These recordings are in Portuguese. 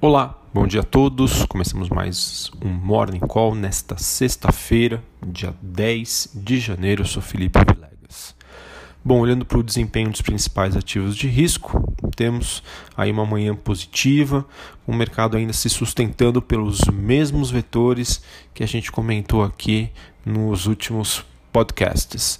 Olá, bom dia a todos. Começamos mais um Morning Call nesta sexta-feira, dia 10 de janeiro. Eu sou Felipe Vilegas. Bom, olhando para o desempenho dos principais ativos de risco, temos aí uma manhã positiva, o mercado ainda se sustentando pelos mesmos vetores que a gente comentou aqui nos últimos podcasts.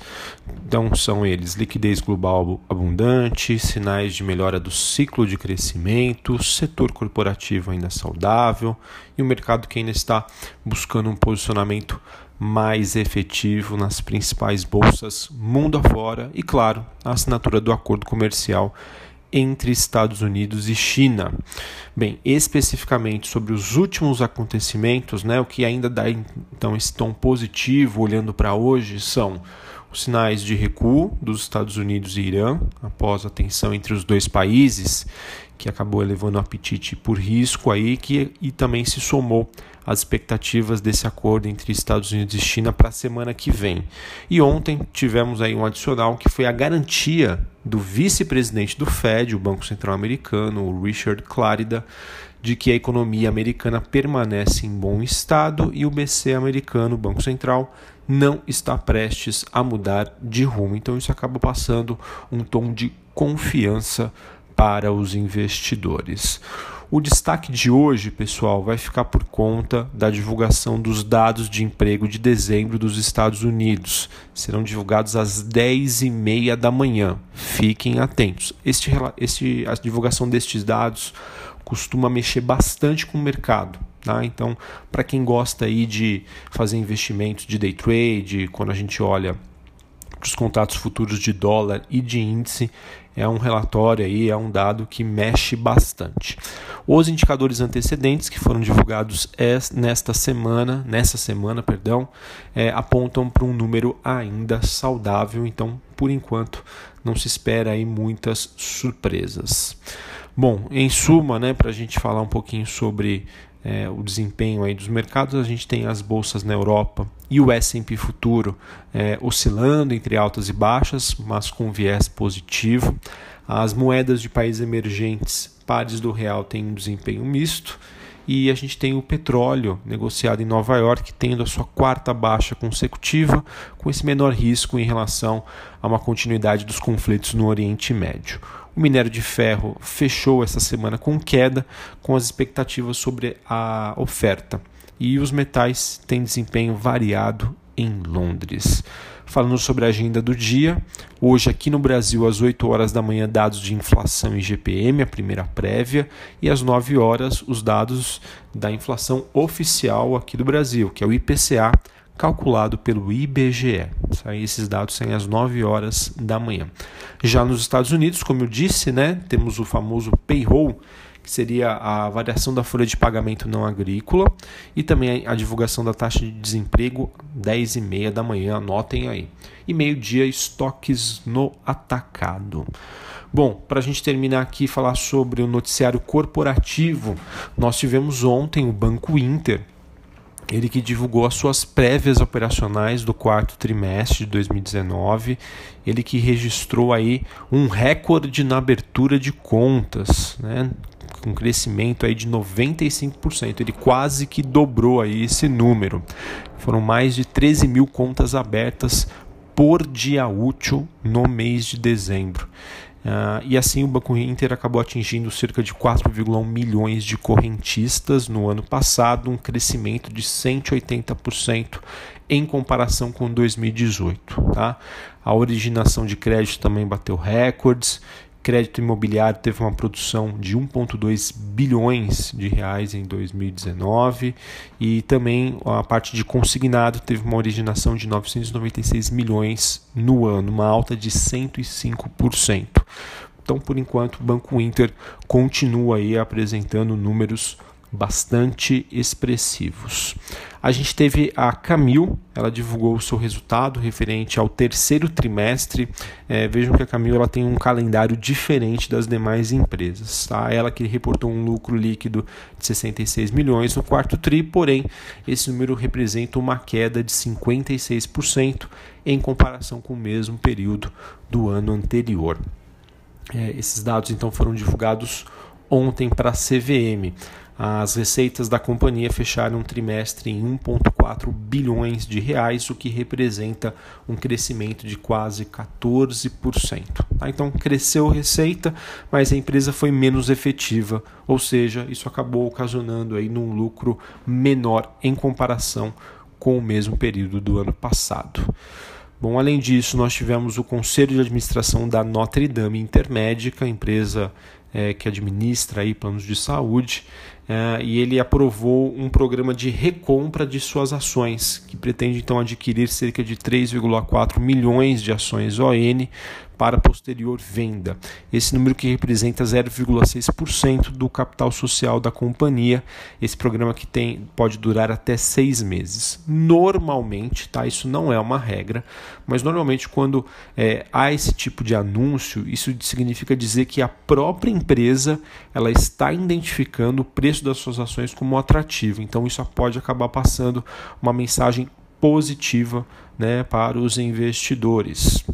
Então são eles liquidez global abundante, sinais de melhora do ciclo de crescimento, setor corporativo ainda saudável e o mercado que ainda está buscando um posicionamento mais efetivo nas principais bolsas mundo afora e claro, a assinatura do acordo comercial entre Estados Unidos e China. Bem, especificamente sobre os últimos acontecimentos, né, o que ainda dá então esse tom positivo olhando para hoje são os sinais de recuo dos Estados Unidos e Irã após a tensão entre os dois países, que acabou elevando o apetite por risco aí, que e também se somou às expectativas desse acordo entre Estados Unidos e China para a semana que vem. E ontem tivemos aí um adicional que foi a garantia do vice-presidente do Fed, o Banco Central Americano, o Richard Clarida, de que a economia americana permanece em bom estado e o BC americano, o Banco Central, não está prestes a mudar de rumo. Então isso acaba passando um tom de confiança para os investidores. O destaque de hoje, pessoal, vai ficar por conta da divulgação dos dados de emprego de dezembro dos Estados Unidos. Serão divulgados às 10h30 da manhã. Fiquem atentos. Este, este, a divulgação destes dados costuma mexer bastante com o mercado. Tá? Então, para quem gosta aí de fazer investimentos de day trade, quando a gente olha os contratos futuros de dólar e de índice, é um relatório aí, é um dado que mexe bastante. Os indicadores antecedentes que foram divulgados nesta semana, nessa semana, perdão, é, apontam para um número ainda saudável, então, por enquanto, não se espera aí muitas surpresas. Bom, em suma, né, para a gente falar um pouquinho sobre é, o desempenho aí dos mercados, a gente tem as bolsas na Europa e o S&P futuro é, oscilando entre altas e baixas, mas com viés positivo. As moedas de países emergentes, pares do real, têm um desempenho misto. E a gente tem o petróleo negociado em Nova York, tendo a sua quarta baixa consecutiva, com esse menor risco em relação a uma continuidade dos conflitos no Oriente Médio. O minério de ferro fechou essa semana com queda, com as expectativas sobre a oferta. E os metais têm desempenho variado em Londres. Falando sobre a agenda do dia, hoje aqui no Brasil, às 8 horas da manhã, dados de inflação e GPM, a primeira prévia, e às 9 horas, os dados da inflação oficial aqui do Brasil, que é o IPCA, calculado pelo IBGE. Esses dados saem às 9 horas da manhã. Já nos Estados Unidos, como eu disse, né, temos o famoso payroll, que seria a variação da folha de pagamento não agrícola, e também a divulgação da taxa de desemprego 10 e meia da manhã, anotem aí. E meio-dia, estoques no atacado. Bom, para a gente terminar aqui falar sobre o noticiário corporativo, nós tivemos ontem o Banco Inter, ele que divulgou as suas prévias operacionais do quarto trimestre de 2019, ele que registrou aí um recorde na abertura de contas, né? com crescimento aí de 95%, ele quase que dobrou aí esse número. Foram mais de 13 mil contas abertas por dia útil no mês de dezembro. Uh, e assim o Banco Inter acabou atingindo cerca de 4,1 milhões de correntistas no ano passado, um crescimento de 180% em comparação com 2018. Tá? A originação de crédito também bateu recordes crédito imobiliário teve uma produção de 1,2 bilhões de reais em 2019 e também a parte de consignado teve uma originação de 996 milhões no ano, uma alta de 105%. Então, por enquanto, o Banco Inter continua aí apresentando números bastante expressivos. A gente teve a Camil, ela divulgou o seu resultado referente ao terceiro trimestre. É, vejam que a Camil ela tem um calendário diferente das demais empresas. Tá? Ela que reportou um lucro líquido de 66 milhões no quarto tri, porém esse número representa uma queda de 56% em comparação com o mesmo período do ano anterior. É, esses dados então foram divulgados ontem para a CVM. As receitas da companhia fecharam um trimestre em 1,4 bilhões de reais, o que representa um crescimento de quase 14%. Tá? Então cresceu a receita, mas a empresa foi menos efetiva, ou seja, isso acabou ocasionando aí num lucro menor em comparação com o mesmo período do ano passado. Bom, além disso, nós tivemos o Conselho de Administração da Notre Dame Intermédica, empresa é, que administra aí planos de saúde, é, e ele aprovou um programa de recompra de suas ações, que pretende então adquirir cerca de 3,4 milhões de ações ON para posterior venda. Esse número que representa 0,6% do capital social da companhia. Esse programa que tem pode durar até seis meses. Normalmente, tá? Isso não é uma regra, mas normalmente quando é, há esse tipo de anúncio, isso significa dizer que a própria empresa ela está identificando o preço das suas ações como atrativo. Então isso pode acabar passando uma mensagem positiva né, para os investidores.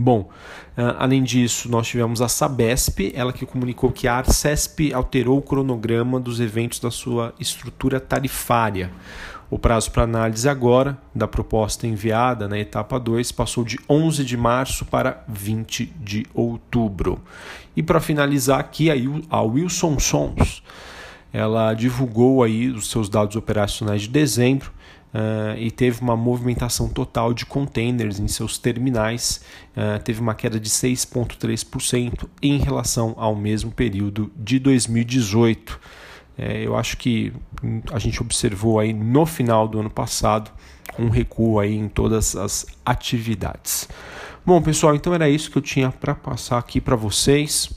Bom, ah, além disso, nós tivemos a Sabesp, ela que comunicou que a Arcesp alterou o cronograma dos eventos da sua estrutura tarifária. O prazo para análise agora da proposta enviada na etapa 2 passou de 11 de março para 20 de outubro. E para finalizar aqui, a Wilson Sons, ela divulgou aí os seus dados operacionais de dezembro Uh, e teve uma movimentação total de containers em seus terminais, uh, teve uma queda de 6,3% em relação ao mesmo período de 2018. Uh, é, eu acho que a gente observou aí no final do ano passado um recuo aí em todas as atividades. Bom, pessoal, então era isso que eu tinha para passar aqui para vocês.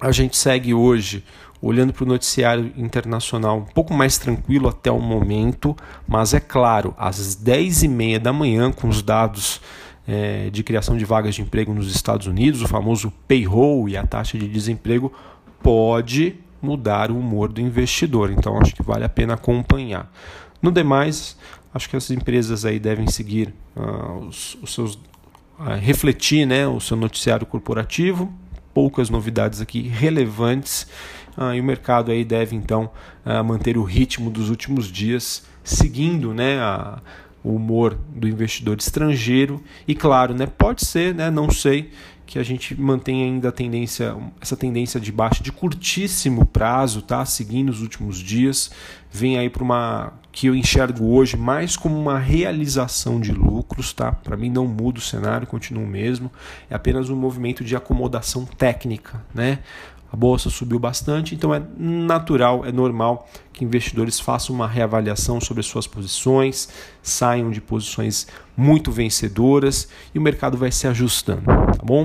A gente segue hoje olhando para o noticiário internacional um pouco mais tranquilo até o momento, mas é claro, às 10h30 da manhã, com os dados é, de criação de vagas de emprego nos Estados Unidos, o famoso payroll e a taxa de desemprego, pode mudar o humor do investidor. Então acho que vale a pena acompanhar. No demais, acho que as empresas aí devem seguir uh, os, os, seus uh, refletir, né, o seu noticiário corporativo. Poucas novidades aqui relevantes ah, e o mercado aí deve então ah, manter o ritmo dos últimos dias, seguindo né, a, o humor do investidor estrangeiro. E claro, né, pode ser, né, não sei, que a gente mantenha ainda a tendência, essa tendência de baixa de curtíssimo prazo, tá? Seguindo os últimos dias, vem aí para uma que eu enxergo hoje mais como uma realização de lucros, tá? Para mim não muda o cenário, continua o mesmo, é apenas um movimento de acomodação técnica, né? a bolsa subiu bastante, então é natural, é normal que investidores façam uma reavaliação sobre suas posições, saiam de posições muito vencedoras e o mercado vai se ajustando, tá bom?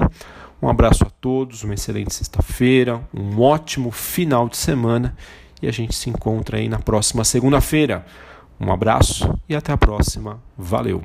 Um abraço a todos, uma excelente sexta-feira, um ótimo final de semana e a gente se encontra aí na próxima segunda-feira. Um abraço e até a próxima. Valeu!